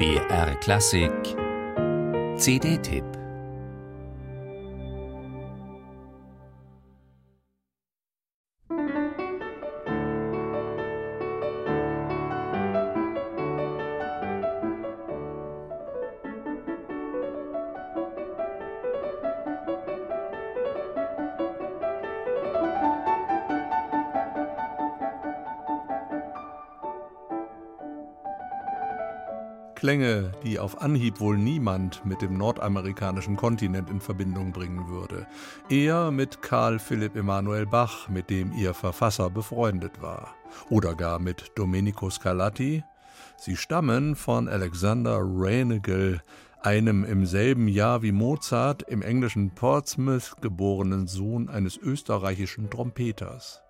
BR Klassik. CD-Tipp Klänge, die auf Anhieb wohl niemand mit dem nordamerikanischen Kontinent in Verbindung bringen würde. Eher mit Karl Philipp Emanuel Bach, mit dem ihr Verfasser befreundet war. Oder gar mit Domenico Scarlatti. Sie stammen von Alexander Reinagel, einem im selben Jahr wie Mozart im englischen Portsmouth geborenen Sohn eines österreichischen Trompeters.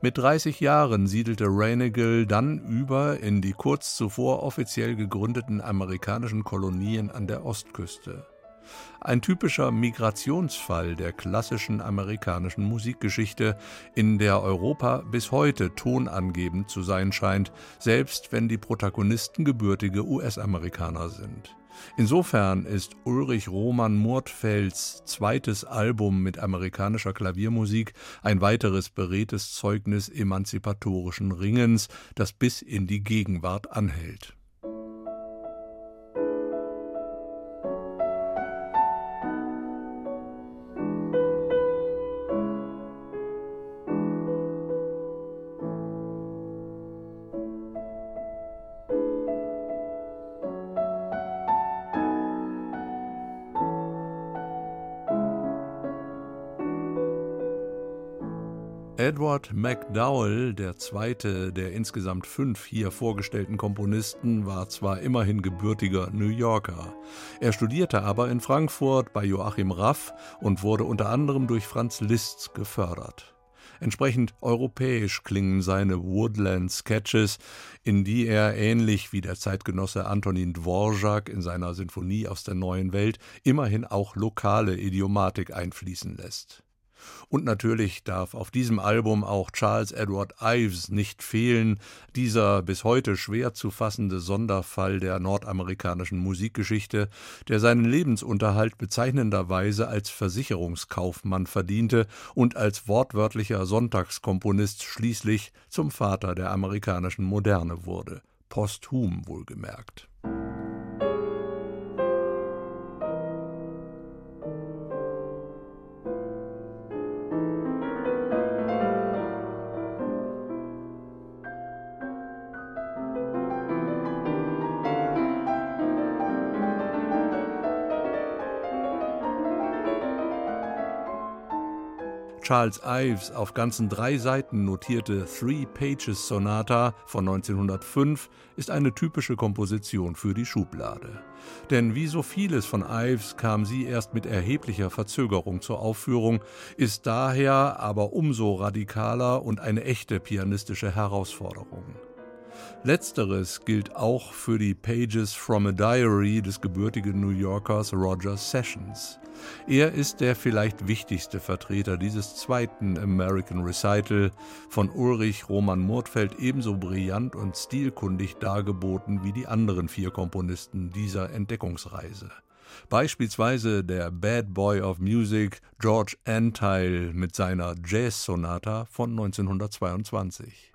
Mit 30 Jahren siedelte Renegal dann über in die kurz zuvor offiziell gegründeten amerikanischen Kolonien an der Ostküste. Ein typischer Migrationsfall der klassischen amerikanischen Musikgeschichte, in der Europa bis heute tonangebend zu sein scheint, selbst wenn die Protagonisten gebürtige US-Amerikaner sind. Insofern ist Ulrich Roman Murtfelds zweites Album mit amerikanischer Klaviermusik ein weiteres beredtes Zeugnis emanzipatorischen Ringens, das bis in die Gegenwart anhält. Edward MacDowell, der zweite der insgesamt fünf hier vorgestellten Komponisten, war zwar immerhin gebürtiger New Yorker. Er studierte aber in Frankfurt bei Joachim Raff und wurde unter anderem durch Franz Liszt gefördert. Entsprechend europäisch klingen seine Woodland Sketches, in die er ähnlich wie der Zeitgenosse Antonin Dvorak in seiner Sinfonie aus der neuen Welt immerhin auch lokale Idiomatik einfließen lässt. Und natürlich darf auf diesem Album auch Charles Edward Ives nicht fehlen, dieser bis heute schwer zu fassende Sonderfall der nordamerikanischen Musikgeschichte, der seinen Lebensunterhalt bezeichnenderweise als Versicherungskaufmann verdiente und als wortwörtlicher Sonntagskomponist schließlich zum Vater der amerikanischen Moderne wurde, posthum wohlgemerkt. Charles Ives auf ganzen drei Seiten notierte Three Pages Sonata von 1905 ist eine typische Komposition für die Schublade. Denn wie so vieles von Ives kam sie erst mit erheblicher Verzögerung zur Aufführung, ist daher aber umso radikaler und eine echte pianistische Herausforderung. Letzteres gilt auch für die Pages from a Diary des gebürtigen New Yorkers Roger Sessions. Er ist der vielleicht wichtigste Vertreter dieses zweiten American Recital, von Ulrich Roman Murtfeld ebenso brillant und stilkundig dargeboten wie die anderen vier Komponisten dieser Entdeckungsreise. Beispielsweise der Bad Boy of Music George Antheil mit seiner Jazz-Sonata von 1922.